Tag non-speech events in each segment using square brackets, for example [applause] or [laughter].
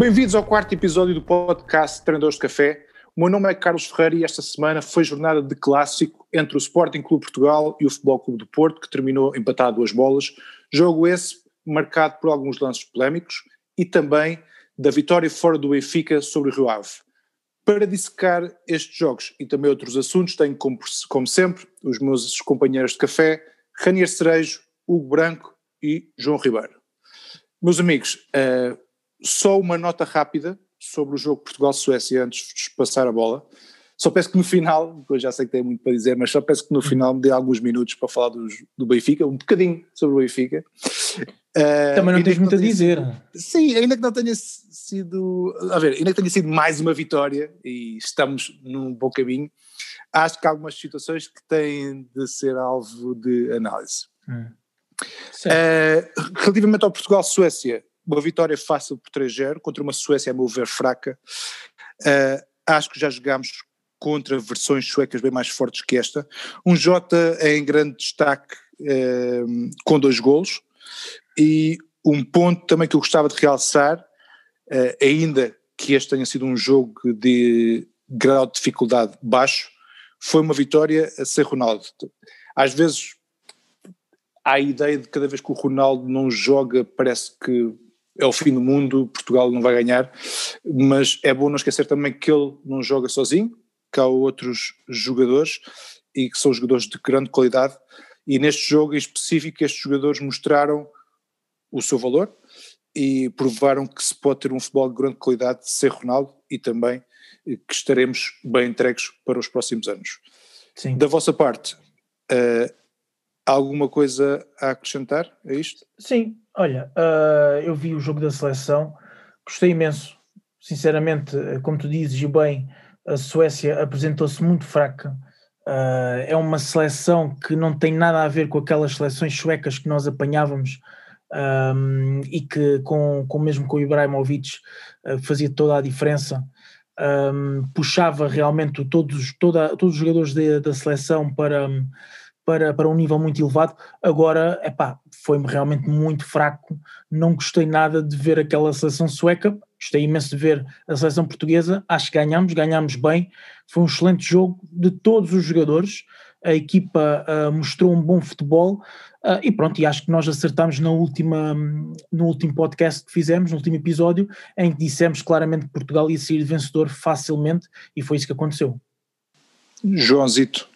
Bem-vindos ao quarto episódio do podcast Treinadores de Café. O meu nome é Carlos Ferreira e esta semana foi jornada de clássico entre o Sporting Clube Portugal e o Futebol Clube do Porto, que terminou empatado duas bolas. Jogo esse marcado por alguns lances polémicos e também da vitória fora do Benfica sobre o Rio Ave. Para dissecar estes jogos e também outros assuntos, tenho, como, como sempre, os meus companheiros de café, Ranier Cerejo, Hugo Branco e João Ribeiro. Meus amigos, uh, só uma nota rápida sobre o jogo Portugal-Suécia antes de passar a bola. Só peço que no final, eu já sei que tem muito para dizer, mas só peço que no final me dê alguns minutos para falar do, do Benfica, um bocadinho sobre o Benfica. Uh, Também não tens muito a dizer. Sim, ainda que não tenha sido. A ver, ainda que tenha sido mais uma vitória e estamos num bom caminho, acho que há algumas situações que têm de ser alvo de análise. Hum. Uh, relativamente ao Portugal-Suécia, uma vitória fácil por 3-0 contra uma Suécia, a meu ver, fraca. Uh, acho que já jogámos contra versões suecas bem mais fortes que esta. Um Jota em grande destaque uh, com dois golos. E um ponto também que eu gostava de realçar, uh, ainda que este tenha sido um jogo de grau de dificuldade baixo, foi uma vitória a ser Ronaldo. Às vezes há a ideia de cada vez que o Ronaldo não joga parece que é o fim do mundo, Portugal não vai ganhar, mas é bom não esquecer também que ele não joga sozinho, que há outros jogadores e que são jogadores de grande qualidade e neste jogo em específico estes jogadores mostraram o seu valor e provaram que se pode ter um futebol de grande qualidade sem Ronaldo e também que estaremos bem entregues para os próximos anos. Sim. Da vossa parte, uh, alguma coisa a acrescentar a isto? Sim, Olha, uh, eu vi o jogo da seleção, gostei imenso. Sinceramente, como tu dizes, e bem, a Suécia apresentou-se muito fraca. Uh, é uma seleção que não tem nada a ver com aquelas seleções suecas que nós apanhávamos um, e que, com, com mesmo com o Ibrahimovic, uh, fazia toda a diferença. Um, puxava realmente todos, toda, todos os jogadores de, da seleção para, para, para um nível muito elevado. Agora, epá, foi realmente muito fraco. Não gostei nada de ver aquela seleção sueca. Gostei imenso de ver a seleção portuguesa. Acho que ganhamos, ganhamos bem. Foi um excelente jogo de todos os jogadores. A equipa uh, mostrou um bom futebol. Uh, e pronto, e acho que nós acertamos na última, no último podcast que fizemos, no último episódio, em que dissemos claramente que Portugal ia sair vencedor facilmente e foi isso que aconteceu. Joãozito,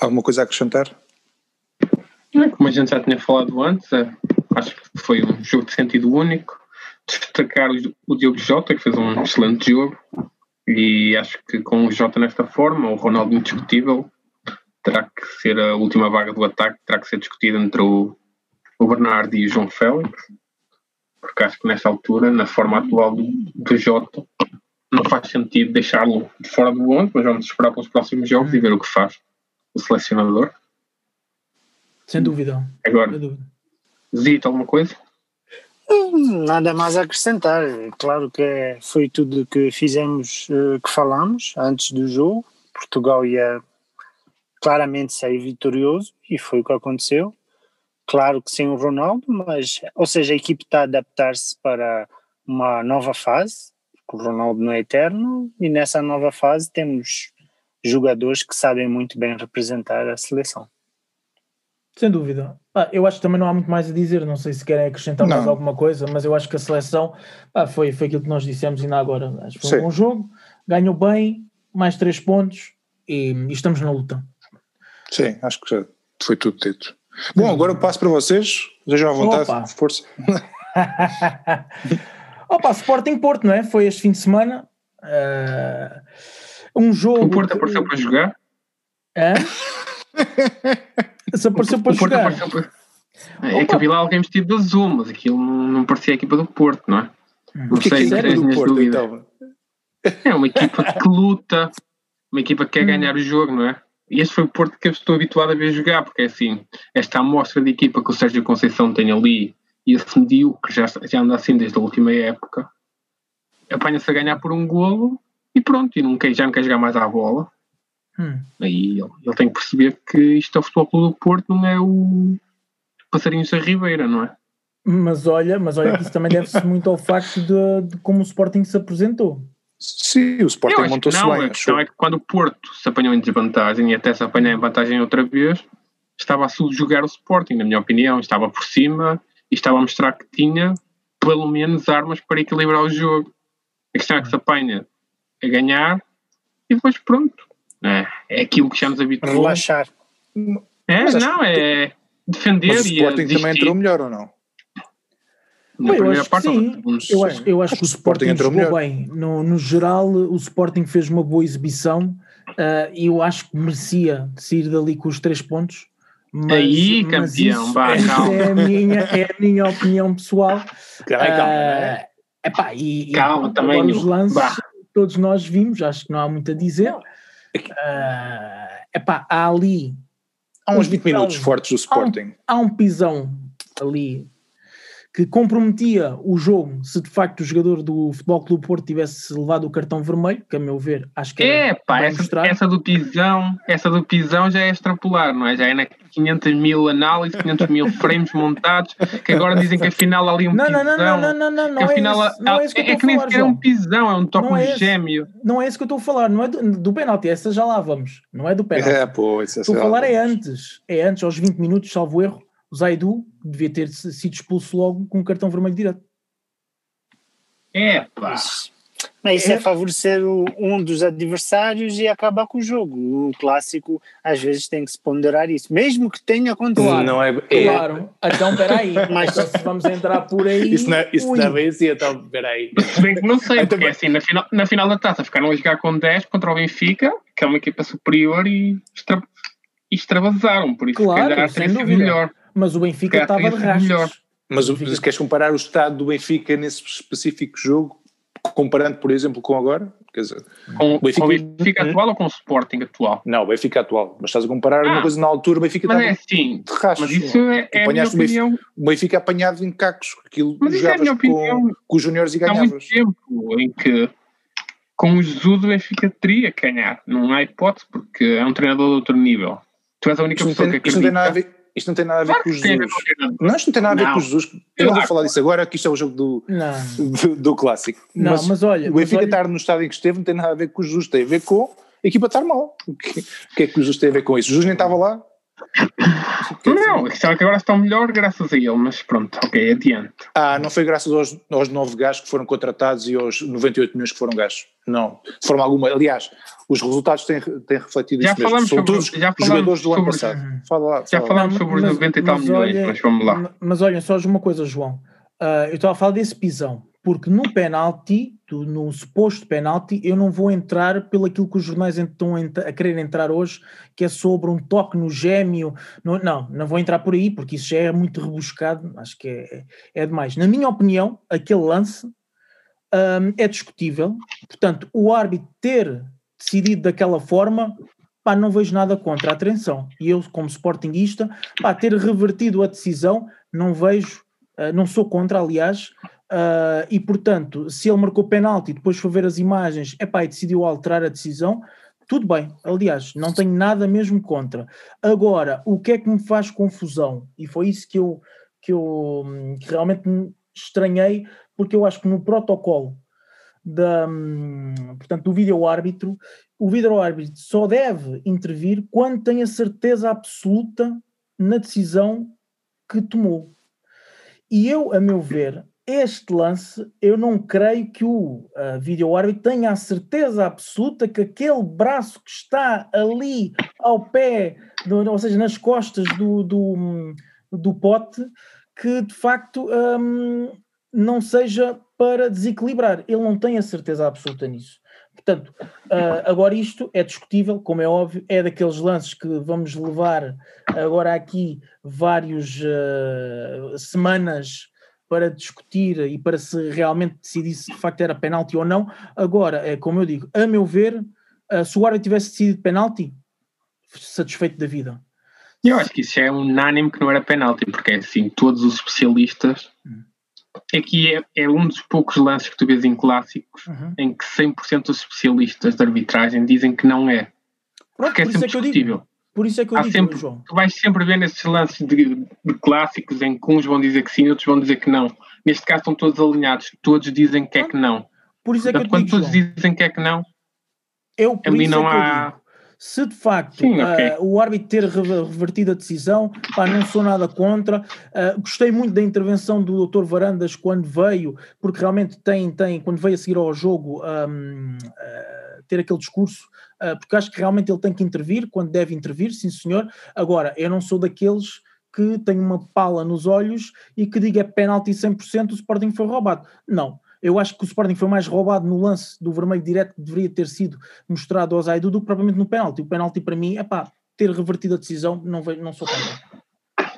Alguma coisa a acrescentar? Como a gente já tinha falado antes, é, acho que foi um jogo de sentido único. Destacar o Diogo Jota, que fez um excelente jogo, e acho que com o Jota nesta forma, o Ronaldo indiscutível, terá que ser a última vaga do ataque, terá que ser discutida entre o, o Bernardo e o João Félix, porque acho que nesta altura, na forma atual do, do Jota, não faz sentido deixá-lo fora do 11, mas vamos esperar pelos próximos jogos e ver o que faz o selecionador. Sem dúvida. Agora, Zito, alguma coisa? Nada mais a acrescentar. Claro que é, foi tudo que fizemos, eh, que falamos antes do jogo. Portugal ia claramente sair vitorioso e foi o que aconteceu. Claro que sem o Ronaldo, mas, ou seja, a equipe está a adaptar-se para uma nova fase, o Ronaldo não é eterno, e nessa nova fase temos jogadores que sabem muito bem representar a seleção. Sem dúvida. Ah, eu acho que também não há muito mais a dizer, não sei se querem acrescentar não. mais alguma coisa, mas eu acho que a seleção ah, foi, foi aquilo que nós dissemos ainda agora. Acho que foi Sim. um bom jogo, ganhou bem, mais três pontos e, e, estamos na luta. Sim, acho que já foi tudo dito. Bom, agora eu passo para vocês, sejam à vontade, Opa. força. [laughs] Opa, Sporting Porto, não é? Foi este fim de semana. Uh, um jogo. O Porto apareceu para jogar? Hã? Se apareceu para o jogar. Apareceu para... É que havia lá alguém vestido de azul, mas aquilo não, parecia a equipa do Porto, não é? Hum. Não sei, é do Porto, então? É uma equipa que luta, uma equipa que quer hum. ganhar o jogo, não é? E este foi o Porto que eu estou habituado a ver jogar, porque é assim, esta amostra de equipa que o Sérgio Conceição tem ali e esse medíocre já, já anda assim desde a última época, apanha-se a ganhar por um golo e pronto, e não quer, já não quer jogar mais à bola. Hum. Aí ele, ele, tem que perceber que isto é o Futebol Clube do Porto, não é o Passarinhos da Ribeira, não é? Mas olha, mas olha que isso também deve-se [laughs] muito ao facto de, de, como o Sporting se apresentou. Sim, o Sporting montou-se bem. A questão é que quando o Porto se apanhou em desvantagem e até se apanhar em vantagem outra vez, estava a subjugar o Sporting, na minha opinião. Estava por cima e estava a mostrar que tinha pelo menos armas para equilibrar o jogo. A questão é que se apanha a ganhar e depois pronto. É, é aquilo que já nos habituou. Relaxar. É, Mas não, é defender Mas o Sporting também entrou melhor ou não? Na Bem, eu acho parte, sim. Eu acho, eu acho que o Sporting, Sporting jogou melhor. bem. No, no geral, o Sporting fez uma boa exibição uh, e eu acho que merecia sair dali com os três pontos. Mas, Aí, campeão, mas é, a minha, é a minha opinião pessoal. Calma, calma. Uh, epá, e, calma, e, também. Os lances, bah. Todos nós vimos, acho que não há muito a dizer. Uh, epá, há ali. Há uns 20 minutos fortes do Sporting. Há um, há um pisão ali que comprometia o jogo se de facto o jogador do Futebol Clube Porto tivesse levado o cartão vermelho, que a meu ver acho que é pá, essa, essa, do pisão, essa do pisão já é extrapolar, não é? Já é na 500 mil análises, 500 mil [laughs] frames montados, que agora [laughs] dizem que afinal ali um não, pisão. Não, não, não, não, não, não, que afinal, é, não é isso que, é, é que nem sequer é um pisão, é um toque não é gêmeo. Não é isso que eu estou a falar, não é do, do pênalti, essa já lá vamos, não é do pênalti. É, pô, isso é Estou a falar é antes, é antes, aos 20 minutos, salvo erro, Zaidu devia ter sido expulso logo com um cartão vermelho direto. É, pá. Mas isso é, é favorecer o, um dos adversários e acabar com o jogo. O clássico, às vezes, tem que se ponderar isso, mesmo que tenha controle. Não é, é. Claro, então peraí, [laughs] mas se vamos entrar por aí. Isso não, é, isso não é assim, então peraí. Bem que não sei, porque assim, na final, na final da taça ficaram a jogar com 10 contra o Benfica, que é uma equipa superior, e extra, extravasaram, por isso claro, se calhar dúvida. melhor mas o Benfica estava de rastros. Mas o, queres comparar o estado do Benfica nesse específico jogo, comparando, por exemplo, com agora? Quer dizer, com, o Benfica, com o Benfica hum? atual ou com o Sporting atual? Não, o Benfica atual. Mas estás a comparar ah, uma coisa na altura, o Benfica mas estava é assim, de rastros. Mas isso é, é a minha opinião. O Benfica apanhado em cacos, aquilo mas jogavas é a minha opinião. Com, com os juniores e ganhavas. Há muito tempo em que com o Jesus o Benfica teria que ganhar. Não há hipótese, porque é um treinador de outro nível. Tu és a única pessoa tem, que acredita. Isto não tem nada a ver isto não tem nada a ver claro com o Jesus. Não, isto não tem nada a ver com o Jesus. Eu não vou falar disso agora, que isto é o jogo do, do, do, clássico. Não, mas, mas olha. O Benfica olha... estar no estado em que esteve não tem nada a ver com o Jesus, tem a ver com a equipa estar mal. O que, o que é que o Jesus tem a ver com isso? O Jesus nem estava lá. Não, é que agora estão melhor graças a ele, mas pronto, ok, adiante. Ah, não foi graças aos, aos nove gajos que foram contratados e aos 98 milhões que foram gastos. Não, de forma alguma. Aliás, os resultados têm, têm refletido já isso mesmo. São sobre, todos já os jogadores do ano passado. Fala lá, já falamos sobre os 90 e tal milhões, olha, mas vamos lá. Mas olha, só uma coisa, João. Uh, eu estava a falar desse pisão porque no penalti, no suposto penalti, eu não vou entrar pelo aquilo que os jornais estão a querer entrar hoje, que é sobre um toque no gêmeo. Não, não, não vou entrar por aí, porque isso já é muito rebuscado, acho que é, é demais. Na minha opinião, aquele lance um, é discutível, portanto, o árbitro ter decidido daquela forma, pá, não vejo nada contra a atenção. E eu, como sportinguista, pá, ter revertido a decisão, não vejo, uh, não sou contra, aliás, Uh, e portanto, se ele marcou penalti e depois for ver as imagens epá, e decidiu alterar a decisão, tudo bem. Aliás, não tenho nada mesmo contra. Agora, o que é que me faz confusão? E foi isso que eu, que eu que realmente estranhei, porque eu acho que no protocolo da, portanto, do vídeo-árbitro, o vídeo-árbitro só deve intervir quando tem a certeza absoluta na decisão que tomou. E eu, a meu ver, este lance, eu não creio que o uh, vídeo-árbitro tenha a certeza absoluta que aquele braço que está ali ao pé, do, ou seja, nas costas do, do, do pote, que de facto um, não seja para desequilibrar. Ele não tem a certeza absoluta nisso. Portanto, uh, agora isto é discutível, como é óbvio, é daqueles lances que vamos levar agora aqui várias uh, semanas para discutir e para se realmente decidir se de facto era penalti ou não. Agora, é como eu digo, a meu ver, uh, se o árbitro tivesse decidido penalti, satisfeito da vida. Eu acho que isso é unânime que não era penalti, porque é assim, todos os especialistas. Hum. Aqui é, é, um dos poucos lances que tu vês em clássicos uhum. em que 100% dos especialistas de arbitragem dizem que não é. Pronto, porque é sempre discutível. Por isso é que eu Há digo, sempre, João. tu vais sempre ver nesses lances de, de clássicos em que uns vão dizer que sim, outros vão dizer que não. Neste caso estão todos alinhados, todos dizem que é que não. Por isso é que eu te quando digo, todos João. dizem que é que não, Eu, por ali isso não é que eu há- digo, se de facto Sim, ok. ah, o árbitro ter rever- revertido a decisão, pá, não sou nada contra. Ah, gostei muito da intervenção do Dr. Varandas quando veio, porque realmente tem, tem quando veio a seguir ao jogo, ahm, ah, ter aquele discurso, porque acho que realmente ele tem que intervir quando deve intervir, sim senhor. Agora, eu não sou daqueles que tem uma pala nos olhos e que diga é penalti 100% o Sporting foi roubado. Não. Eu acho que o Sporting foi mais roubado no lance do vermelho direto que deveria ter sido mostrado ao Zaidu do que propriamente no penalti. O penalti para mim é pá, ter revertido a decisão, não, vejo, não sou contra.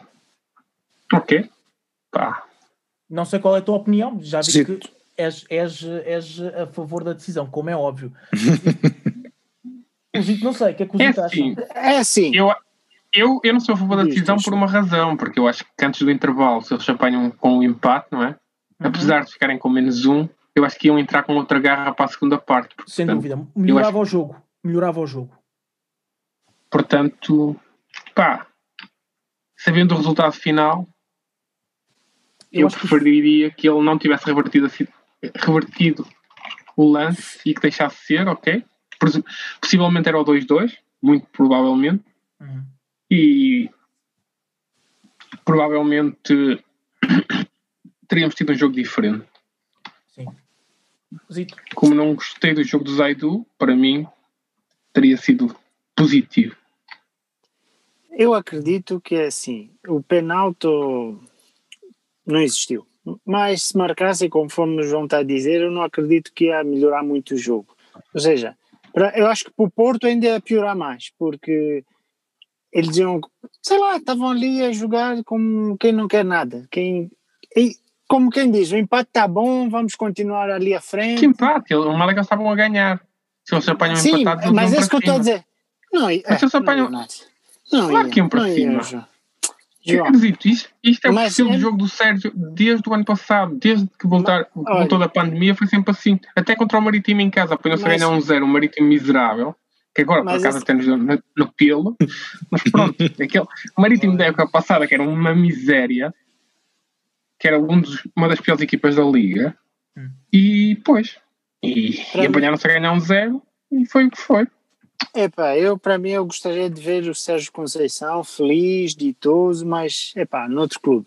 ok. Pá, Não sei qual é a tua opinião, já vi que és, és, és a favor da decisão, como é óbvio. [laughs] o Zito não sei, o que é que o é Zito acha? assim, É assim, eu, eu, eu não sou a favor da decisão por uma razão, porque eu acho que antes do intervalo, se eles se apanham com o empate, não é? Uhum. Apesar de ficarem com menos um, eu acho que iam entrar com outra garra para a segunda parte. Sem Portanto, dúvida, melhorava o jogo, melhorava o jogo. Portanto, pá, sabendo o resultado final, Eu eu, acho que preferiria que ele não tivesse revertido, revertido o lance e que deixasse ser, ok? Possivelmente era o 2-2, muito provavelmente, Uhum. e provavelmente teríamos tido um jogo diferente. Sim. Zito, Como não gostei do jogo do Zaidu, para mim teria sido positivo. eu acredito que é assim, o penalti não existiu. Mas se marcasse, conforme o João está a dizer, eu não acredito que ia melhorar muito o jogo. Ou seja, eu acho que para o Porto ainda ia piorar mais, porque eles iam, sei lá, estavam ali a jogar como quem não quer nada. Quem, e, como quem diz, o empate está bom, vamos continuar ali à frente. Que empate, o Malaga estavam a ganhar. Se eles se apanham Sim, empatados, eles mas é isso que eu estou a dizer. Não, é, Mas se ia nada. Não Claro que iam para ia, cima. Acredito, isto, isto é o Mas estilo é- de jogo do Sérgio desde o ano passado, desde que voltar, olha- voltou da pandemia, foi sempre assim. Até contra o Marítimo em casa, apanhou-se a Mas- ganhar um zero, um Marítimo miserável, que agora por Mas acaso esse- deu no, no pelo, mas pronto, [laughs] aquele Marítimo da época passada, que era uma miséria, que era um dos- uma das piores equipas da liga, Hum. e pois, e, Para e apanharam-se a ganhar um zero, e foi o que foi. Epá, eu para mim eu gostaria de ver o Sérgio Conceição feliz, ditoso, mas epá, noutro clube.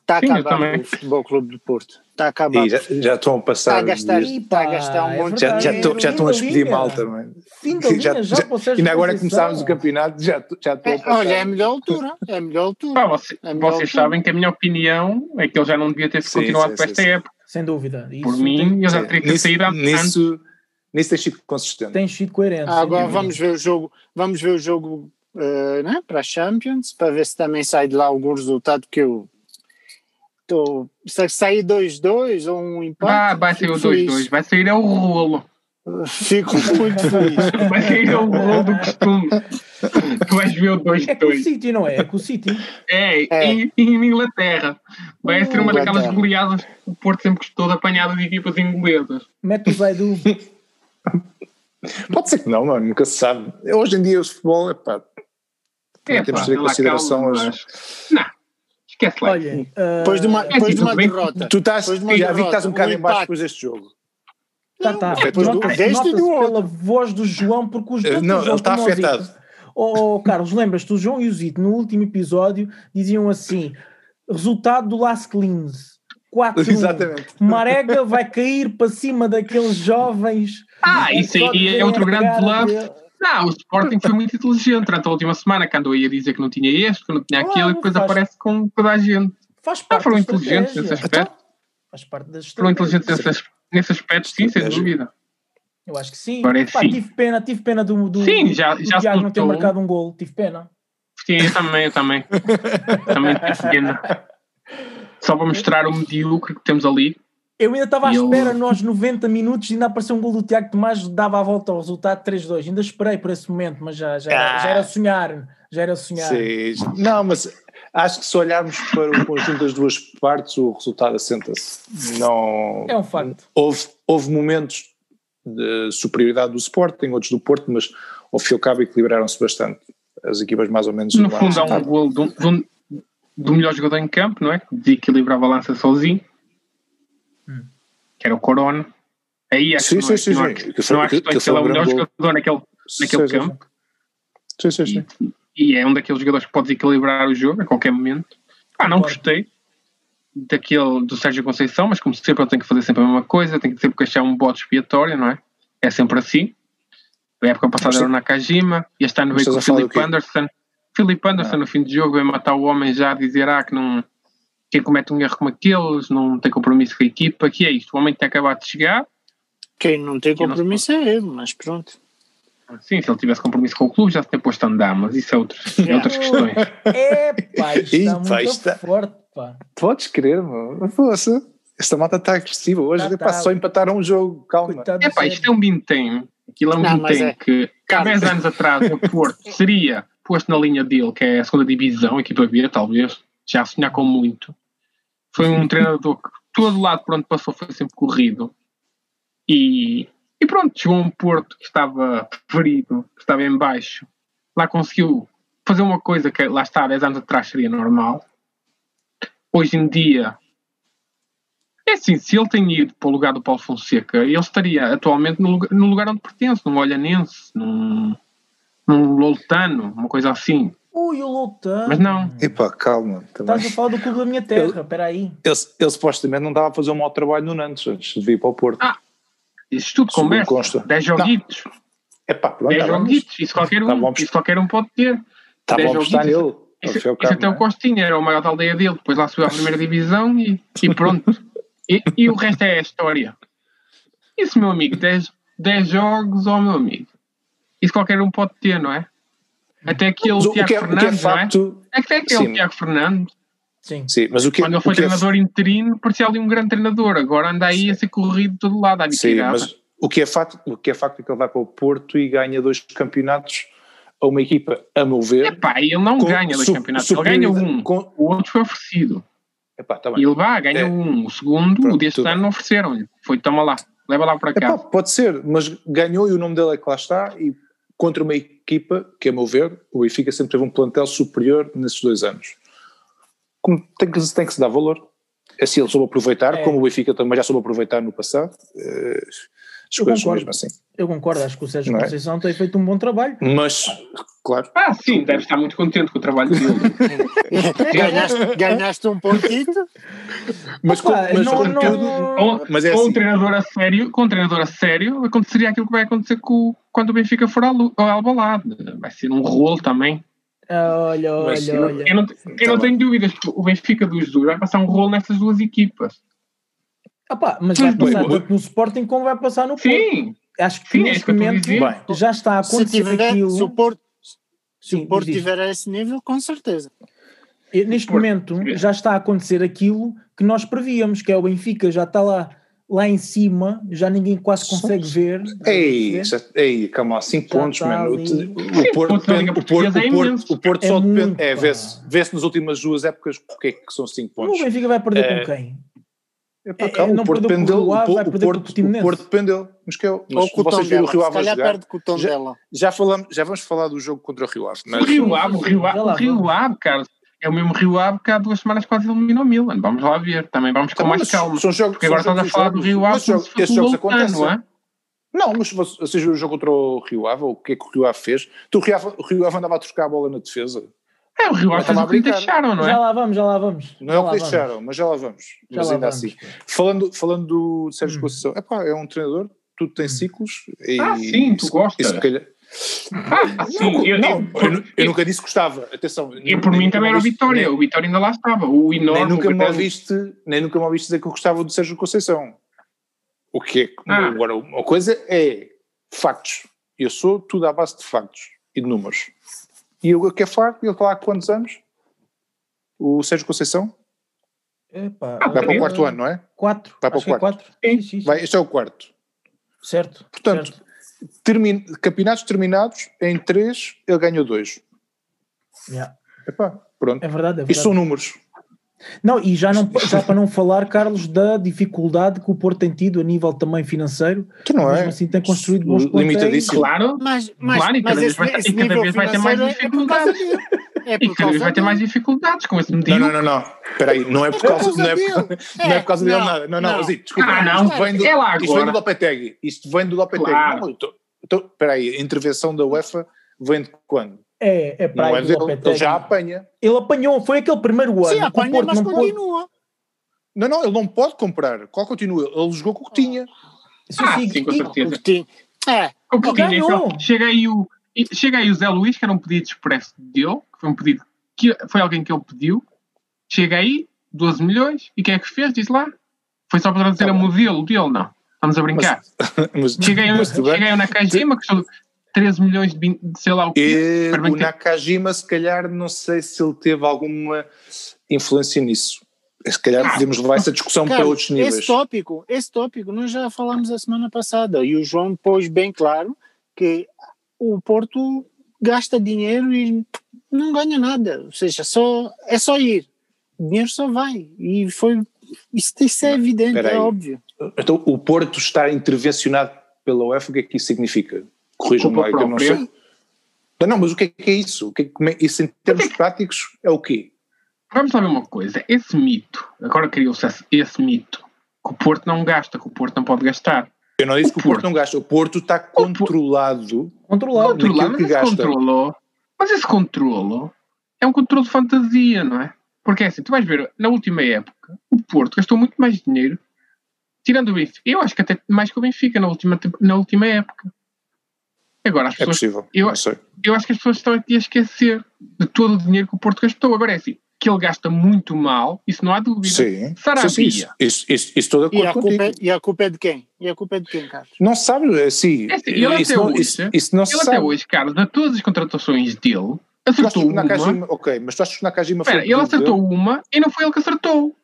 Está a Sim, o Futebol Clube do Porto. Está a acabar. E já, já estão a Está passar. a gastar, dias- está a gastar um é monte já, já, verdade. estão, já estão a despedir malta, mano. Fim da linha, já, Já- Sérgio E agora começámos o campeonato, já, já estou a passar. Olha, é a melhor altura. É a melhor altura. Pá, você- É melhor vocês altura. sabem que a minha opinião é que ele já não devia ter Sim, continuado sim, para sim, esta sim. época. Sem dúvida. Isso Por mim, tem, eu já teria que ter nisso, nisso, nisso tem sido consistente. tem sido coerente. Ah, agora vamos ver o jogo, vamos ver o jogo eh, né, para a Champions, para ver se também sai de lá algum resultado que eu estou. Se sair 2-2 ou um empate. Ah, vai sair o feliz. 2-2, vai sair é o rolo. Fico muito feliz. [laughs] Vai sair é o rolo do costume. Tu vais ver o É com o 2-2. City, não é? É com o City. É, É. Em, em Inglaterra. Vai ser uma daquelas Inglaterra. goleadas que o Porto sempre gostou de apanhada de equipas inglesas. Mete o Zaidu. [laughs] Pode ser que não, mano, nunca se sabe. Hoje em dia o futebol, epá, É, temos pá, de ter em consideração calma, as- mas- Não, esquece lá. Olha, ah, Depois de uma, É, depois de uma derrota. Tu estás, Depois de uma já vi que estás derrota, um bocado um em baixo depois deste jogo. Tá, tá. depois do- deste e do outro. pela voz do João, porque os Eh, tanto não, ele está como o Zito- afetado. Oh, oh, Carlos, lembras-te, o João e o Zito, no último episódio, diziam assim: resultado do Las Cleans. 4 [laughs] Exatamente. Marega vai cair para cima daqueles jovens. Ah, isso aí é outro grande bluff. Não, o Sporting foi muito inteligente durante a última semana, que andou aí a dizer que não tinha este, que não tinha aquilo, Claro, e depois faz- aparece com toda a gente. Faz Ah, parte foram da inteligentes nesse aspecto. Faz parte da Foram inteligentes nesse, nesse aspecto, sim, sem dúvida. Eu acho que sim. Agora é Pá, sim. tive pena, tive pena do, do, Sim, já- do já Tiago não ter marcado um gol. Tive pena. Sim, eu também, eu também. [laughs] também tive pena. Só para mostrar o medíocre que temos ali. Eu ainda estava à E eu- espera, nós 90 minutos, ainda apareceu um gol do Tiago Tomás, dava a volta ao resultado 3-2. Ainda esperei por esse momento, mas já, já, era, Ah. já era sonhar. Já era sonhar. Sim. Não, mas acho que se olharmos para o conjunto das duas partes, o resultado assenta-se. Não, É um facto. houve, houve momentos de superioridade do Sporting, outros do Porto, mas ao fim e ao cabo equilibraram-se bastante. as equipas mais ou menos. No fundo, há um gol do, do, do melhor jogador em campo, não é? Que desequilibra a balança sozinho. Que era o Corona. Aí acho Sim, que não, sim, sim, não sim. Que não há que- questões ele é o melhor gol. jogador naquele, naquele Sim, campo. Sim, sim, sim. E, e é um daqueles jogadores que pode desequilibrar o jogo a qualquer momento. Ah, não Concordo. gostei daquele do Sérgio Conceição, mas como sempre ele tem que fazer sempre a mesma coisa, tem que sempre achar um bote expiatório, não é? É sempre assim. A época passada Mas era o Nakajima, e este ano veio com o quê? Anderson. Filipe Anderson Ah. no fim do jogo veio matar o homem já a dizer ah, que não quem comete um erro como aqueles não tem compromisso com a equipa, que é isto, o homem tem acabado de chegar, Quem não tem Que compromisso é ele, mas pronto. sim, se ele tivesse compromisso com o clube já se tinha posto a andar, mas isso é, outros, [laughs] é outras questões. [laughs] É, pá, isto está muito está- forte, pá. Podes crer, meu. Força. Esta malta está agressiva hoje. Tá, Epá, tá. só empataram um jogo, calma. Coitado É pá, Sérgio. isto é um Bintém. Aquilo é um Não, Bintém é- que há Carlos. 10 anos atrás o Porto [laughs] seria posto na linha dele, que é a segunda divisão, equipa B, talvez, já a sonhar com muito. Foi um treinador que todo lado por onde passou foi sempre corrido. E, e pronto, chegou a um Porto que estava ferido, que estava em baixo. Lá conseguiu fazer uma coisa que lá está, 10 anos atrás seria normal. Hoje em dia é assim, se ele tem ido para o lugar do Paulo Fonseca, ele estaria atualmente no lugar, no lugar onde pertence, num Olhanense, num, num Loltano, uma coisa assim. Ui, o Loutano. Mas não. Epá, calma. Também. Estás a falar do clube da minha terra, espera aí. Ele, ele supostamente não estava a fazer um mau trabalho no Nantes antes de vir para o Porto. Ah, Isso tudo conversa. consta. 10 joguitos. Epá, pronto, 10 tá joguitos. Isso qualquer Tá um. bom, isso qualquer um pode ter. Está dez bom apostar nele. Isso, isso até o é? Costinha era o maior da aldeia dele. Depois lá subiu à primeira divisão e, e pronto. E, e o resto é a história. Isso, meu amigo, 10, 10 jogos, ó meu amigo. Isso qualquer um pode ter, não é? Até aquele o Tiago que é, o que é Fernandes, não é? facto. Até aquele Sim. Tiago Fernandes, Sim. Sim, mas o que, quando ele foi que é treinador interino, parecia ali um grande treinador. Agora anda aí a ser corrido de todo lado, à Sim, mas o que, é facto, o que é facto é que ele vai para o Porto e ganha dois campeonatos a uma equipa, a meu ver. Epá, ele não ganha dois campeonatos, ele ganha um. Com, O outro foi oferecido. epá, tá E bem. ele vai, ganha É. um. O segundo, Pronto, o deste tudo ano, não ofereceram-lhe. Foi, toma lá, leva lá para cá. Epá, pode ser, mas ganhou e o nome dele é que lá está e contra uma equipa que, a meu ver, o Benfica sempre teve um plantel superior nesses dois anos. Como tem, que, tem que se dar valor. Assim ele soube aproveitar, É. como o Benfica também já soube aproveitar no passado. As Eu coisas concordo. mesmo assim. Eu concordo, acho que o Sérgio Não é? Conceição tem feito um bom trabalho. Mas, claro, Ah, sim, deve estar muito contente com o trabalho dele. [laughs] ganhaste, ganhaste um pontito, mas, com, Opa, mas não- contudo- não- com, Mas é com assim. um treinador a sério, com um treinador a sério, aconteceria aquilo que vai acontecer com, quando o Benfica for ao, ao Albalade. Vai ser um rolo também. Ah, Olha, Mas olha, eu não- olha. Eu não, eu não Tá tenho dúvidas que o Benfica do Jesus vai passar um rolo nestas duas equipas. Pá, mas vai passar bem, tanto no Sporting como vai passar no Porto. Sim, Acho que sim, é neste a momento. Bem, já está a se, acontecer tiver, aquilo. se o Porto, se Sim, o Porto tiver a esse nível, com certeza. E Neste Porto, momento já está a acontecer aquilo que nós prevíamos, que é o Benfica já está lá, lá em cima, já ninguém quase consegue ver. Ei, já, ei, calma lá, 5 Já pontos, tá mano. O, o Porto depende, o Porto, Portuguesa é o Porto, o Porto É só depende, é, vê-se vê-se nas últimas duas épocas porque é que são 5 O pontos. Benfica vai perder É, com quem? Epá, é, calma, não o Porto perdeu com o dependeu, Rio Ave, o, Porto- o o Portimonense. Porto dependeu, mas que é, o- mas Ou o vocês viram o Rio se Ave jogar, perde com o Tondela. já falamos, já vamos falar do jogo contra o Rio Ave, O mas Rio sim, Ave, o Rio já Ave, o Rio. Ave, Carlos, é o mesmo Rio Ave que há duas semanas quase eliminou o Milan. Vamos lá ver, também vamos com mais calma. são jogos, Porque agora estás a jogos falar do. Rio Ave Mas como se fosse esses o jogos acontecem. não é? Não, mas você- vocês viram o jogo contra o Rio Ave, o que é que o RioAve fez? Tu, o, Rio Ave, o Rio Ave andava a trocar a bola na defesa. É, o Rio Ave Mas fez estava o a que lhe brincar. deixaram, não Já é? lá vamos, já lá vamos. Não é Já o que vamos. deixaram, mas já lá vamos. Já mas lá ainda vamos. assim. Falando, falando do Sérgio Hum. Conceição, epá, é um treinador, tudo tem ciclos. E, Ah, sim, tu e gostas. e Ah, sim, eu, não, eu- eu, eu nunca disse que gostava. Atenção. eu, por mim também era o Vitória. Nem, O Vitória ainda lá estava. O nem enorme. nunca o me ouviste, nem nunca me ouviste dizer que eu gostava do Sérgio Conceição. O que é? Ah. Agora, uma coisa é factos. Eu sou tudo à base de factos e de números. E o que é facto, ele está lá há quantos anos? O Sérgio Conceição? Epá, Ah, Vai para o É. quarto ano, não é? Quatro. Vai para o é quarto. quatro. Sim, sim, sim. Vai, este é o quarto. Certo. Portanto, certo. Termin, campeonatos terminados, em três, ele ganhou dois. Yeah. Epá, pronto. É verdade, é Isto verdade. são números. Não, e já, não, já para não falar, Carlos, da dificuldade que o Porto tem tido a nível também financeiro, Que não mesmo é. assim tem construído bons plantéis. Limitadíssimo. Claro, Mas, mas, Claro, e cada mas vez esse, vai- esse cada vez vai ter mais financeiro é por causa dele. É e cada vez vai ter mais dificuldades com esse Não, medinho. não, não, não. Espera aí, não é por causa, causa não é, dele. por- não é por causa É, dele não, nada. Não, não, não. Zito, desculpa. Ah, não. Isto vem do, É lá isto vem do. Lopetegui. Isto vem do Lopetegui. Claro. Não, então, espera aí, a intervenção da UEFA vem de quando? É, é para é Lopetegui. ele já apanha. Ele apanhou, foi aquele primeiro ano. Sim, apanha, Porto mas continua. Não, não, ele não pode comprar. Qual continua? Ele jogou com o que tinha. Sim, Ah, sim, sim, com certeza. O que tinha. É, O que tinha, ganhou. então, chega aí o chega aí o Zé Luís, que era um pedido expresso dele, que foi um pedido que foi alguém que ele pediu. Chega aí, 12 milhões, e quem é que fez? Diz lá. Foi só para traduzir Tá a modelo dele, não. Estamos a brincar. Mas, [laughs] Chega aí, mas tudo bem. chega aí o Nakajima, que custou 13 milhões de, sei lá o. E bem o que- Nakajima, se calhar, não sei se ele teve alguma influência nisso. Se calhar Ah, podemos levar essa discussão para Cara, outros níveis. esse tópico, esse tópico nós já falámos a semana passada e o João pôs bem claro que o Porto gasta dinheiro e não ganha nada, ou seja, só, é só ir, o dinheiro só vai e foi, isso, isso é evidente, é óbvio. Então, o Porto está intervencionado pela UEFA, o que é que isso significa? Corrijam-me lá, eu não sei. Não, não, mas o que é que é isso? O que é, como é- isso em termos práticos é o quê? Vamos lá ver uma coisa. Esse mito, agora criou-se esse, esse mito, que o Porto não gasta, que o Porto não pode gastar. Eu não disse O que o Porto Porto. não gasta, o Porto está controlado. controlado. Controlar, naquilo mas que esse gasta. controlo, mas esse controlo é um controle de fantasia, não é? Porque é assim, tu vais ver, na última época, o Porto gastou muito mais dinheiro, tirando o Benfica. Eu acho que até mais que o Benfica na última, na última época. Agora, as É pessoas, possível, eu- não sei. eu acho que as pessoas estão aqui a esquecer de todo o dinheiro que o Porto gastou. Agora é assim, que ele gasta muito mal, isso não há dúvida. Sim, Sarabia. sim, sim, isso, isso, isso, isso estou de E a, acordo culpa contigo. é, e a culpa é de quem? E a culpa é de quem, Carlos? Não sabe, é assim, É assim, ele isso, até não, hoje- isso, isso não Ele sabe. até hoje, Carlos, de todas as contratações dele, acertou uma. Nakajima, ok, mas tu achas que o Nakajima foi Espera, ele acertou dele? uma e não foi ele que acertou.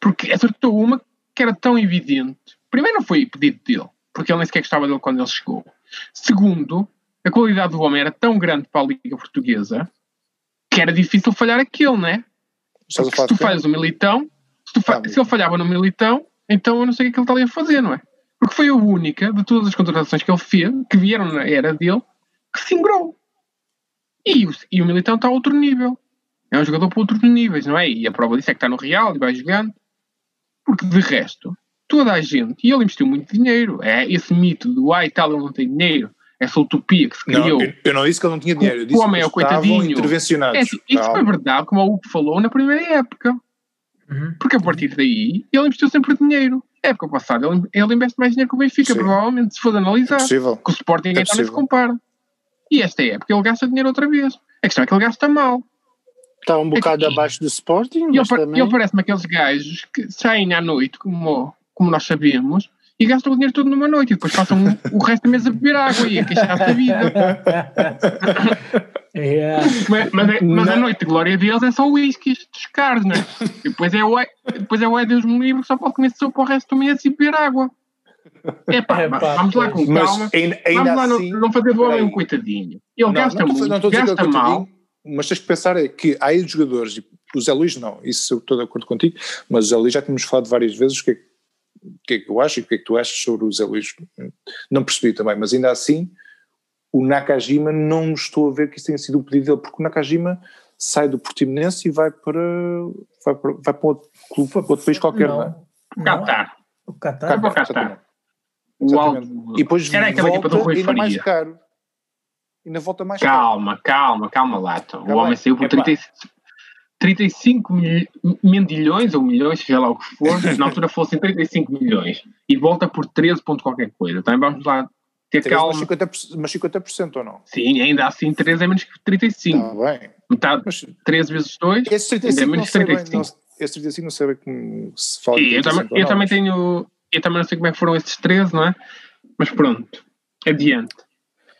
Porque acertou uma que era tão evidente. Primeiro, não foi pedido dele, porque ele nem sequer gostava dele quando ele chegou. Segundo, a qualidade do homem era tão grande para a Liga Portuguesa que era difícil falhar aquilo, né? Estás Porque falar se tu falhas o militão, se, fa- Ah, se ele falhava no militão, então eu não sei o que ele está ali a fazer, não é? Porque foi a única de todas as contratações que ele fez, que vieram na era dele, que se ingrou. E e o militão está a outro nível. É um jogador para outros níveis, não é? E a prova disso é que está no Real e vai jogando. Porque de resto, toda a gente, e ele investiu muito dinheiro, é esse mito do ai tal, ele não tem dinheiro, essa utopia que se Não, criou. eu, eu não disse que ele não tinha dinheiro, eu O disse homem que é o coitadinho. intervencionados. É, assim, isso Calma. foi verdade, como o Hugo falou na primeira época. Uhum. Porque a partir daí ele investiu sempre dinheiro. Na época passada ele, ele investe mais dinheiro que o Benfica, Sim. provavelmente, se for É analisar. possível. Que o Sporting É nem se compara. E esta época ele gasta dinheiro outra vez. A questão é que ele gasta mal. Está um bocado É que- abaixo do Sporting, E ele, também... ele parece-me aqueles gajos que saem à noite, como, como nós sabemos, e gastam o dinheiro todo numa noite e depois passam o resto da mesa a beber água e a queixar-se da vida. [laughs] É. Mas, mas, é- mas a Não. noite de glória deles é só whiskies dos caros, não é? E depois é o depois é o ai Deus me livre que só pode comer sopa o resto do mês e beber água. Epá, Epá, vamos lá com calma. ainda, ainda Vamos lá não- assim. não, fazer do homem um coitadinho. Ele gasta não, muito, não que gasta é mal. Mas tens que pensar é que há aí jogadores, e o Zé Luís não, isso eu estou de acordo contigo, mas o Zé Luís já tínhamos falado várias vezes o que, é, que- o que é que eu acho e o que é que tu achas sobre o Zé Luís. Não percebi também, mas ainda assim, o Nakajima não estou a ver que isso tenha sido o pedido dele, porque o Nakajima sai do Portimonense e vai para, vai para, vai para outro clube, para outro país qualquer, não, não é? O Qatar O Qatar O alto... E depois Era volta equipa do Rui ainda Faria. mais caro. Ainda volta mais calma, caro. Calma, calma, calma, Lato. O homem saiu por 35... 35 mil, mendilhões ou milhões, seja lá o que for, [laughs] na altura fossem 35 milhões e volta por 13 ponto qualquer coisa. Também vamos lá ter calma. Mas 50%, mas 50% ou não? Sim, ainda assim 13 é menos que 35. Está bem. Metade, Mas 13 vezes 2. Esse Ainda é 35 não menos bem, 35. não, esse 35 não sei bem como se fala. E em eu, também, 35 ou eu não, também mas- tenho. Eu também não sei como é que foram esses 13, não é? Mas pronto. Adiante.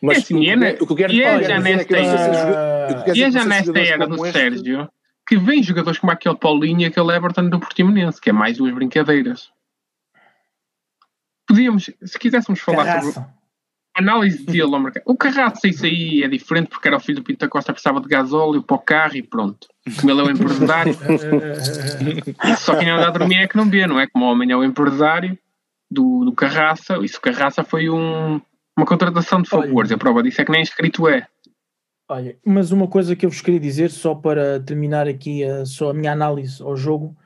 Mas é assim, o que e é o que eu quero e é que eu já é que nesta- E é que já nesta jogadores era do Sérgio que vem jogadores como aquele Paulinho e aquele Everton do Portimonense, que é mais duas brincadeiras. Podíamos, se quiséssemos falar sobre. Carraça. análise dele ao mercado. O Carraça, isso aí é diferente porque era o filho do Pinto da Costa, precisava de gasóleo para o carro e pronto. Como ele é o empresário, [laughs] só quem anda a dormir é que não vê, não é? Como o homem é o empresário do, do Carraça, isso Carraça foi um, uma contratação de favores. Olha. A prova disso é que nem escrito é. Olha, mas uma coisa que eu vos queria dizer, só para terminar aqui a, só a minha análise ao jogo,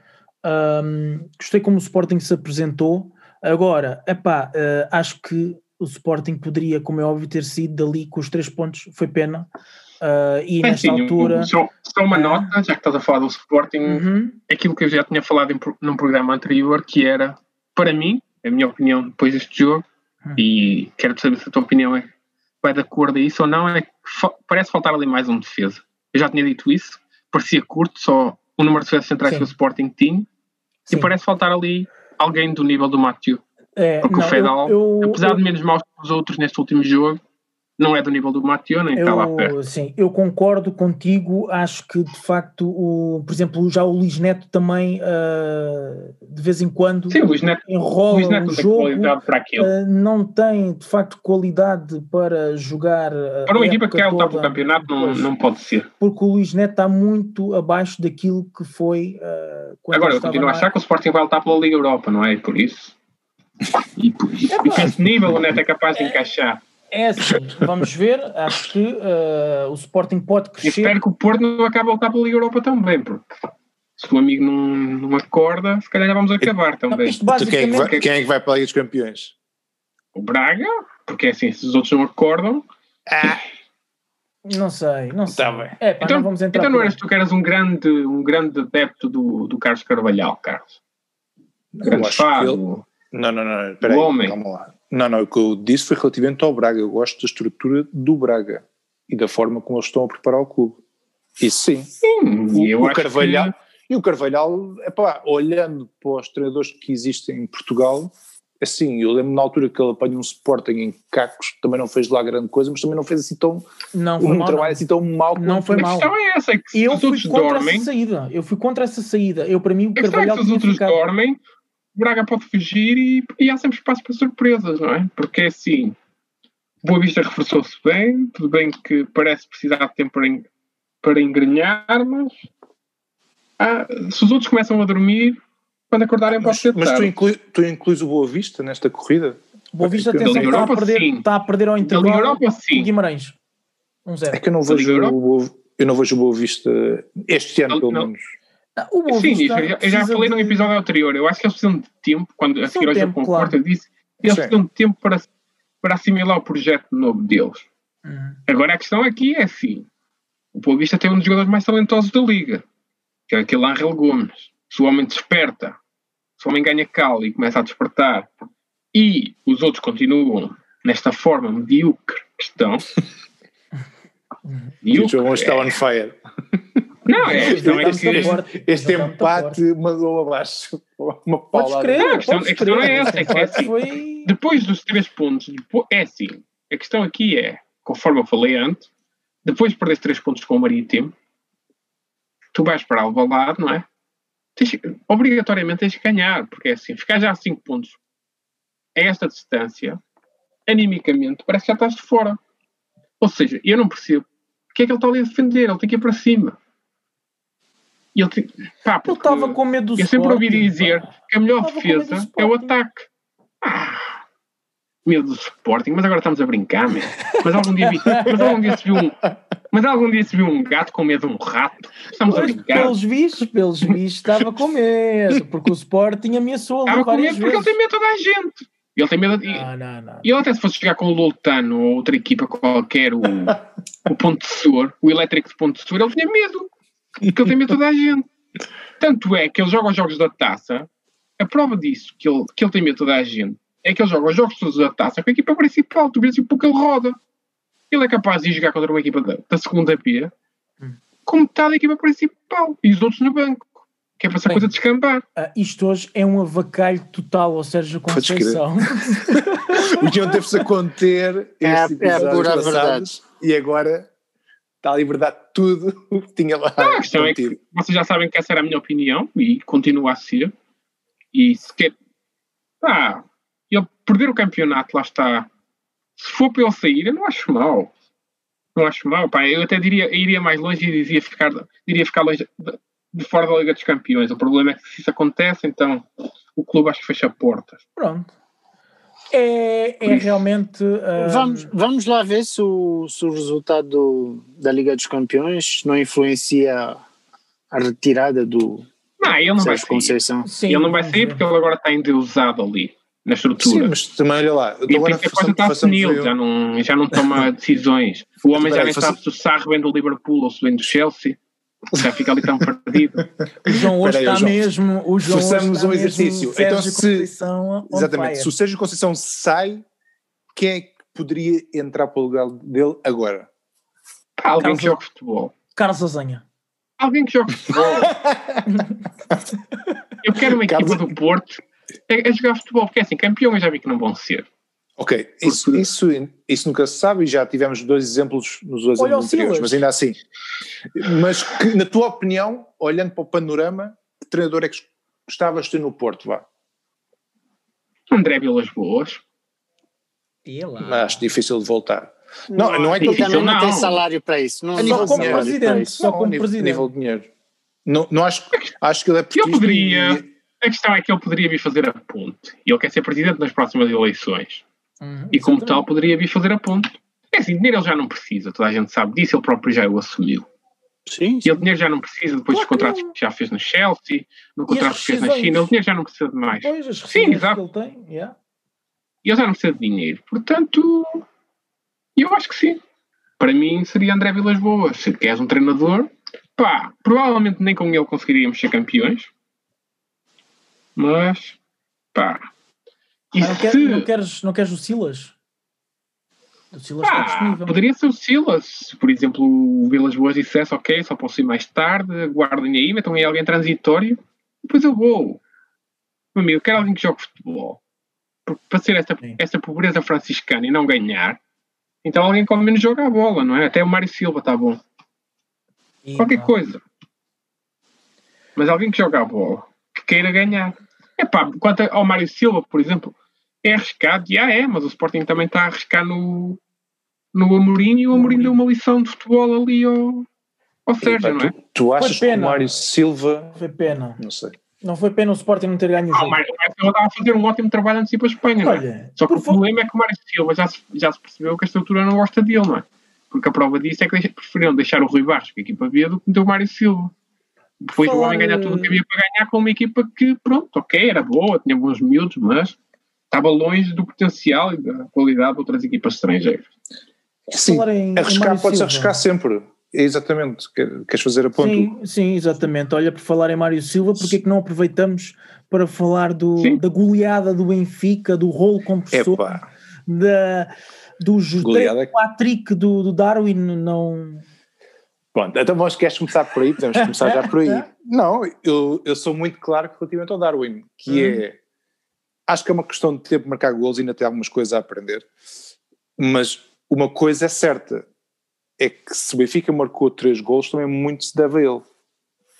hum, gostei como o Sporting se apresentou. Agora, epá, eh, acho que o Sporting poderia, como é óbvio, ter sido dali com os três pontos, foi pena. Ah, e Bem, nesta sim, um- altura. só, só uma Ah. nota, já que estás a falar do Sporting, Uhum, aquilo que eu já tinha falado em, num programa anterior, que era, para mim, a minha opinião depois deste jogo, Hum. e quero saber se a tua opinião é, vai de acordo a isso ou não, é que parece faltar ali mais um defesa. Eu já tinha dito isso, parecia curto, só o número de defesas centrais Sim. que o Sporting tinha, sim. e parece faltar ali alguém do nível do Matthew. É, Porque não, o Fedal, eu- eu- apesar eu- de menos maus que os outros neste último jogo, não é do nível do Matthew, nem está lá perto. Eu, sim, eu concordo contigo. Acho que de facto, o, por exemplo, já o Luís Neto também ah, de vez em quando Sim, o Luís Neto, o enrola Luís Neto o não tem jogo. ah, não tem de facto qualidade para jogar ah, Para uma equipa que quer lutar pelo toda, campeonato, não, Pois. não pode ser. porque o Luís Neto está muito abaixo daquilo que foi quando Agora, eu continuo a achar que o Sporting vai lutar pela Liga Europa, não é? E por isso. [laughs] E por, e por esse nível, o Neto é capaz de encaixar. É assim, vamos ver. Acho que ah, o Sporting pode crescer. espero que o Porto não acabe a lutar pela Liga Europa também, porque se o amigo não, não acorda, se calhar já vamos acabar também. Então quem é, que basicamente vai, quem é que vai para a Liga dos Campeões? O Braga, porque é assim, se os outros não acordam. não sei, não sei. Tá bem. É, pá, Então, não vamos entrar então não eras tu que eras um grande, um grande adepto do, do Carlos Carvalhal, Carlos. Grande fã. ele- Não, não, não, espera aí, O homem. calma lá. Não, não, o que eu disse foi relativamente ao Braga. Eu gosto da estrutura do Braga e da forma como eles estão a preparar o clube. Isso sim. Sim, O, e eu o Carvalhal, que- e o Carvalhal, epá, olhando para os treinadores que existem em Portugal, assim, eu lembro na altura que ele apanhou um Sporting em cacos, também não fez lá grande coisa, mas também não fez assim tão, Não foi um mal. trabalho não. assim tão mau Não quanto- foi A mal. questão é essa, é que se Eu fui contra dormem, essa saída. Eu fui contra essa saída. Eu, para mim, o A é Carvalhal que se os outros ficado. dormem, Braga pode fugir e, e há sempre espaço para surpresas, não é? Porque é assim, o Boa Vista reforçou-se bem, tudo bem que parece precisar de tempo para, en- para engrenhar, mas ah, se os outros começam a dormir, quando acordarem pode Mas, ser mas tu, tarde. inclui, tu incluis o Boa Vista nesta corrida? O Boa Vista atenção, está, a perder, sim. está a perder ao intervalo. Europa, sim. Guimarães. Um É zero. que eu não vejo o Boa, eu não vejo o Boa Vista este ano, Não, pelo não. menos. Ah, O Boa Sim, isso, eu já, eu já falei num de- episódio anterior. Eu acho que eles precisam de tempo, quando a seguir ao de jogo tempo, com o claro. Porto, eu disse, eles Sim. precisam de tempo para, para assimilar o projeto novo deles. Uhum. Agora a questão aqui é assim: o Boa Vista tem um dos jogadores mais talentosos da liga, que é aquele Ángel Gomes. Se o homem desperta, se o homem ganha cal e começa a despertar, e os outros continuam nesta forma medíocre que estão. E [laughs] o medíocre, João está on fire. Não, é, a questão é que este-. Este empate mandou abaixo. Uma Podes paulada. crer, Não, a questão- podes a questão crer. é essa, é que é assim. foi- depois dos três pontos, depo- é assim, a questão aqui é, conforme eu falei antes, depois de perder três pontos com o Marítimo, tu vais para Alvalade, não é? Tens, obrigatoriamente tens que ganhar, porque é assim, ficar já a cinco pontos a esta distância, animicamente, parece que já estás de fora. Ou seja, eu não percebo o que é que ele está ali a defender, ele tem que ir para cima. E ele, pá, Ele porque- estava com medo do eu sempre ouvi dizer pá. que a melhor defesa é o ataque. Ah, medo do Sporting, mas agora estamos a brincar, meu. Mas algum dia, vi- mas algum dia se viu um, mas algum dia se viu um gato com medo de um rato. Estamos a Pois, brincar. pelos vistos, pelos vistos, estava com medo, porque o Sporting ameaçou ali Estava com medo porque ele vezes. tem medo de toda a gente. Ele tem medo de, Não, não, não. E ele até se fosse jogar com o Loltano ou outra equipa qualquer, o, o Ponte de Sor, o Elétrico de Ponte de Sor, ele tinha medo. Porque ele tem medo de toda a gente. Tanto é que ele joga os jogos da taça, a prova disso, que ele, que ele tem medo de toda a gente, é que ele joga os jogos todos da taça com a equipa principal, tu vês o pouco ele roda. Ele é capaz de ir jogar contra uma equipa da, da segunda B com metade da equipa principal e os outros no banco. Que é para essa Bem. coisa de escampar. Ah, isto hoje é um avacalho total ao Sérgio. Conceição. [laughs] O João teve-se a conter É- é a pura passados e agora está a liberdade de tudo [laughs] o que tinha lá. Não, a questão é que vocês já sabem que essa era a minha opinião e continua a ser. E se quer. Pá, ele perder o campeonato, lá está. se for para ele sair, eu não acho mal. Não acho mal, pá. Eu até diria, iria mais longe e dizia ficar, diria ficar longe de, de fora da Liga dos Campeões. O problema é que se isso acontece, então o clube acho que fecha portas. Pronto. É, é realmente. Uh... Vamos, vamos lá ver se o, se o resultado do, da Liga dos Campeões não influencia a retirada do. Não, ele não vai sair. Conceição. Sim, ele não vai sair porque ele agora está endeusado ali na estrutura. Sim, mas também olha lá. E agora a coisa está senil, já não, já não [laughs] toma decisões. O homem já nem sabe se o Sarre vem do Liverpool ou se vem do Chelsea. Já fica ali tão perdido. O João hoje está mesmo. O João Façamos um exercício. Então, se, exatamente, se o Sérgio Conceição sai, quem é que poderia entrar para o lugar dele agora? Alguém Carlos, que joga futebol. Carlos Azanha. Alguém que joga futebol. [laughs] Eu quero uma equipa do Porto a, a jogar futebol, porque é assim, campeão eu já vi que não vão ser. Ok, isso, isso, isso, nunca se sabe e já tivemos dois exemplos nos dois anos anteriores, mas ainda assim. Mas que, na tua opinião, olhando para o panorama, que treinador é que gostavas de ter no Porto, vá? André Vilas Boas. Acho difícil de voltar. Não, não, não é que ele também não, tem salário para isso. Não, só como presidente. Só como presidente. Nível de dinheiro. Não, não acho, acho que ele é Eu poderia. E... A questão é que ele poderia vir fazer a ponte. E ele quer ser presidente nas próximas eleições. Uhum, e como tal poderia vir fazer a ponte. É assim, dinheiro ele já não precisa, toda a gente sabe disso, ele próprio já o assumiu. Sim, sim. E ele dinheiro já não precisa depois dos contratos que já fez no Chelsea, no contrato que fez na China, ele dinheiro já não precisa de mais. Pois, sim, exato. Que ele tem, yeah. E ele já não precisa de dinheiro. Portanto, eu acho que sim. Para mim seria André Vilas Boas. Se queres um treinador, pá, provavelmente nem com ele conseguiríamos ser campeões. Mas, pá, e ah, não, quer, se... não, queres, não queres o Silas? O Silas ah, está disponível. Poderia ser o Silas. Por exemplo, o Vilas Boas dissesse, ok, só posso ir mais tarde, guardem aí, metam aí alguém transitório, depois eu vou. Meu amigo, quero alguém que jogue futebol. Para ser essa, essa pobreza franciscana e não ganhar, então alguém que ao menos joga a bola, não é? Até o Mário Silva está bom. Qualquer coisa. Mas alguém que joga a bola, que queira ganhar. Epá, quanto ao Mário Silva, por exemplo, é arriscado, já é, mas o Sporting também está a arriscar no, no Amorim e o Amorim deu uma lição de futebol ali ao, ao Sérgio, não é? Tu, tu achas que o Mário Silva. Foi pena. Não sei. Não foi pena o Sporting não ter ganho o jogo. Ah, o Mário Silva estava a fazer um ótimo trabalho antes de ir para a Espanha, Olha, não é? Só que o problema é que o Mário Silva já se, já se percebeu que a estrutura não gosta dele, não é? Porque a prova disso é que preferiram deixar o Rui Barros com a equipa B do que meter o Mário Silva. Depois o homem ganhar tudo o que havia para ganhar com uma equipa que, pronto, ok, era boa, tinha bons miúdos, mas estava longe do potencial e da qualidade de outras equipas estrangeiras. Sim, em, arriscar pode-se arriscar sempre. Exatamente, queres fazer a ponto? Sim, sim, exatamente. Olha, por falar em Mário Silva, porque é que não aproveitamos para falar do, da goleada do Benfica, do rolo compressor, da, do trick do, do Darwin, não Pronto, então vamos, queres começar por aí? Podemos começar já por aí. [laughs] Não, eu, eu sou muito claro relativamente ao Darwin, que uhum. é. Acho que é uma questão de tempo marcar gols e ainda tem algumas coisas a aprender. Mas uma coisa é certa: é que se o Benfica marcou três gols, também muito se deve a ele.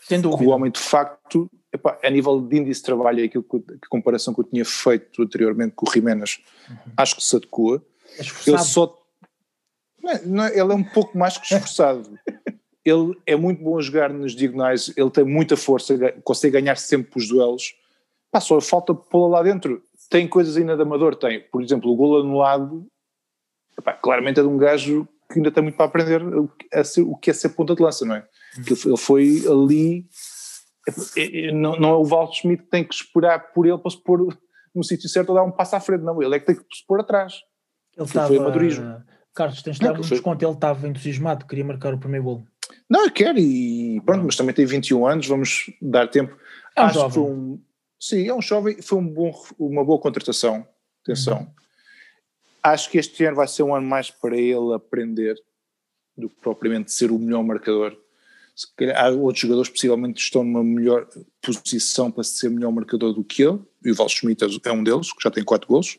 Sem dúvida. o homem, de facto, epá, a nível de índice de trabalho, é aquilo que, que comparação que eu tinha feito anteriormente com o Jiménez, uhum. acho que se adequa. É ele só. Não, é, não, é, ele é um pouco mais que [laughs] esforçado. Ele é muito bom a jogar nos diagonais, ele tem muita força, consegue ganhar sempre os duelos. Pá, só falta pô-la lá dentro. Tem coisas ainda de amador, tem. Por exemplo, o gol anulado, epá, claramente é de um gajo que ainda tem muito para aprender a ser, o que é ser ponta de lança, não é? Que ele foi ali, é, é, não, não é o Val Schmidt que tem que esperar por ele para se pôr no sítio certo ou dar um passo à frente, não, ele é que tem que se pôr atrás. Ele estava, foi amadorismo. Carlos, tens de dar um desconto, ele estava entusiasmado, queria marcar o primeiro gol. Não, eu quero e pronto, mas também tem 21 anos, vamos dar tempo. É um Acho jovem. que foi um, sim, é um jovem, foi um bom, uma boa contratação, atenção. Uhum. Acho que este ano vai ser um ano mais para ele aprender do que propriamente ser o melhor marcador. Se calhar, há outros jogadores possivelmente estão numa melhor posição para ser melhor marcador do que ele, e o Val Schmidt é um deles, que já tem 4 gols.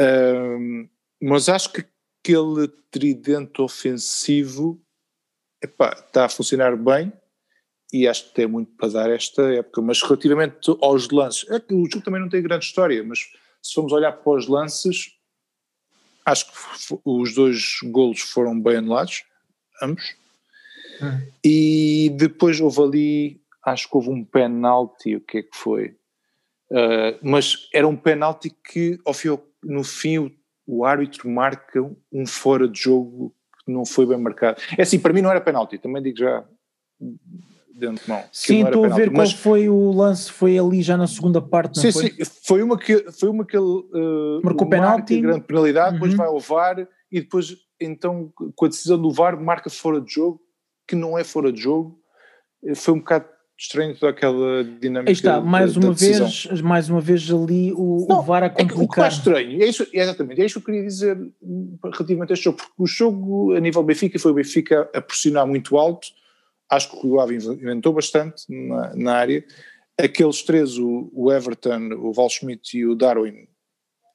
Um, mas acho que aquele tridente ofensivo epá, está a funcionar bem e acho que tem muito para dar esta época. Mas relativamente aos lances, é que o jogo também não tem grande história, mas se formos olhar para os lances, acho que os dois golos foram bem anulados, ambos. Hum. E depois houve ali, acho que houve um penalti, o que é que foi? Uh, mas era um penalti que, ao fim, no fim, o, o árbitro marca um fora de jogo que não foi bem marcado. É assim, para mim não era penalti, também digo já de antemão. Sim, estou a ver qual mas... foi o lance, foi ali já na segunda parte, sim, foi? Sim, foi uma que, foi uma que ele uh, marcou penalti, grande penalidade, uhum. depois vai ao VAR e depois, então, com a decisão do VAR, marca fora de jogo, que não é fora de jogo, foi um bocado estranho toda aquela dinâmica. Aí está, mais da, uma vez, mais uma vez ali o, não, o VAR a complicar. É o que é estranho, é isso, é exatamente, é isso que eu queria dizer relativamente a este jogo, porque o jogo a nível Benfica foi o Benfica a pressionar muito alto, acho que o Rio Ave inventou bastante na, na, área, aqueles três, o, o Everton, o Val Schmidt e o Darwin,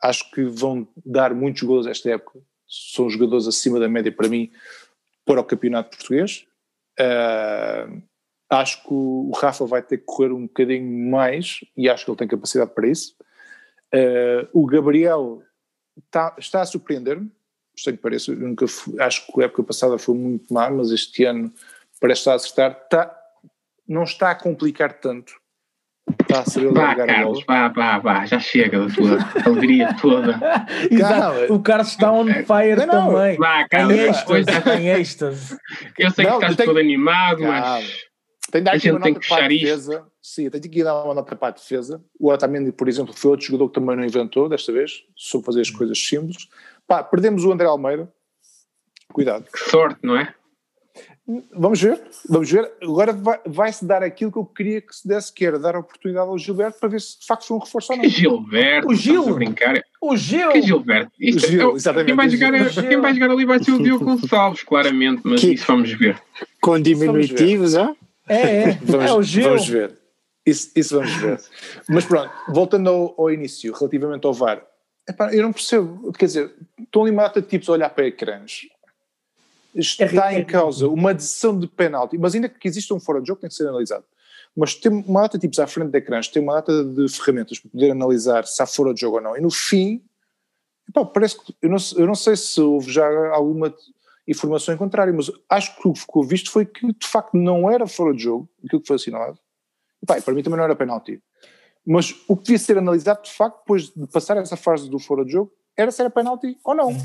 acho que vão dar muitos gols esta época, são jogadores acima da média para mim para o campeonato português, uh, Acho que o Rafa vai ter que correr um bocadinho mais e acho que ele tem capacidade para isso. Uh, o Gabriel tá, está a surpreender-me, estranho que pareça, nunca fui, acho que a época passada foi muito má, mas este ano parece estar a acertar. Tá, não está a complicar tanto. Está a saber vá, Carlos, vá, vá, vá, já chega da tua alegria toda. [laughs] Exato, o Carlos está on fire não, também. Vá, Carlos, em êxtase, em êxtase. Eu sei não, que estás tenho... todo animado, mas tem de dar aqui uma nota para a defesa. Isto. Sim, tem que dar uma nota para a defesa. O Otamendi, por exemplo, foi outro jogador que também não inventou desta vez, soube fazer as coisas simples. Pá, perdemos o André Almeida. Cuidado. Que sorte, não é? Vamos ver, vamos ver. Agora vai-se dar aquilo que eu queria que se desse, que era dar a oportunidade ao Gilberto para ver se de facto foi um reforço ou não. Gilberto, o Gil, brincar. O Gil, que Gilberto. Isto o Gil, é, exatamente. Quem vai, jogar, é, quem vai jogar ali vai ser o Diogo Gonçalves, claramente, mas que, isso vamos ver. Com diminutivos, ah? É, é, [laughs] vamos, é o Gil. Vamos ver. Isso, isso vamos ver. Mas pronto, voltando ao, ao início, relativamente ao VAR, epá, eu não percebo, quer dizer, estão ali uma de tipos a olhar para ecrãs. Está é em causa uma decisão de penalti, mas ainda que exista um fora de jogo, tem que ser analisado. Mas tem uma data de tipos à frente de ecrãs, tem uma data de ferramentas para poder analisar se há fora de jogo ou não. E no fim, epá, parece que, eu não, eu não sei se houve já alguma informação em contrário, mas acho que o que ficou visto foi que de facto não era fora de jogo, aquilo que foi assinalado. E, pá, para mim também não era penalti. Mas o que devia ser analisado de facto, depois de passar essa fase do fora de jogo, era se era penalti ou não.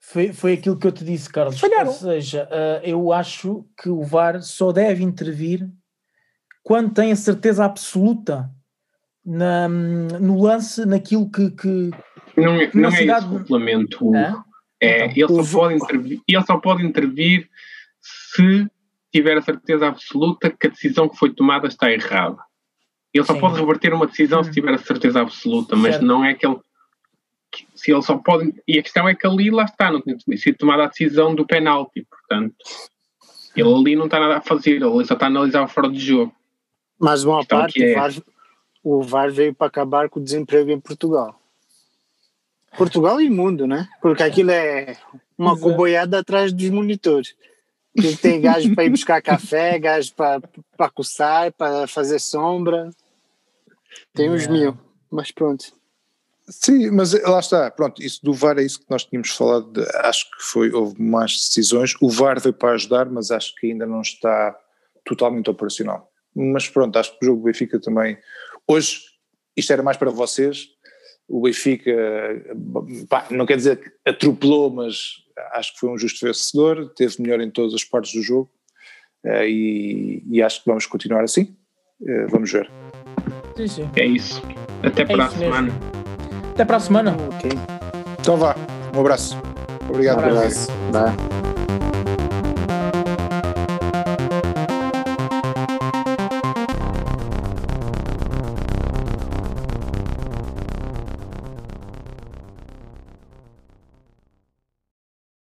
Foi, foi aquilo que eu te disse, Carlos. Falharam. Ou seja, uh, eu acho que o VAR só deve intervir quando tem a certeza absoluta na, no lance, naquilo que. que não, é, não é esse complemento. É? É, então, ele, só pode intervir, ele só pode intervir se tiver a certeza absoluta que a decisão que foi tomada está errada. Ele só Sim. pode reverter uma decisão hum. se tiver a certeza absoluta, mas certo. não é que ele. Se ele só pode. E a questão é que ali lá está, não tem sido tomada a decisão do penalti, portanto. Ele ali não está nada a fazer, ele só está a analisar fora de jogo. Mas uma parte, é... o, VAR, o VAR veio para acabar com o desemprego em Portugal. Portugal e mundo, né? Porque aquilo é uma Exato. coboiada atrás dos monitores. Que tem gajos para ir buscar café, gajos para, para coçar, para fazer sombra. Tem uns mil, mas pronto. Sim, mas lá está, pronto, isso do VAR é isso que nós tínhamos falado, de, acho que foi, houve mais decisões, o VAR veio para ajudar, mas acho que ainda não está totalmente operacional. Mas pronto, acho que o jogo do Benfica também, hoje, isto era mais para vocês, o Benfica, pá, não quer dizer que atropelou, mas acho que foi um justo vencedor, teve melhor em todas as partes do jogo uh, e, e, acho que vamos continuar assim. Uh, vamos ver. Sim, sim. É isso. Até é para isso a semana. Mesmo. Até para a semana. Okay. Então vá. Um abraço. Obrigado. Um abraço.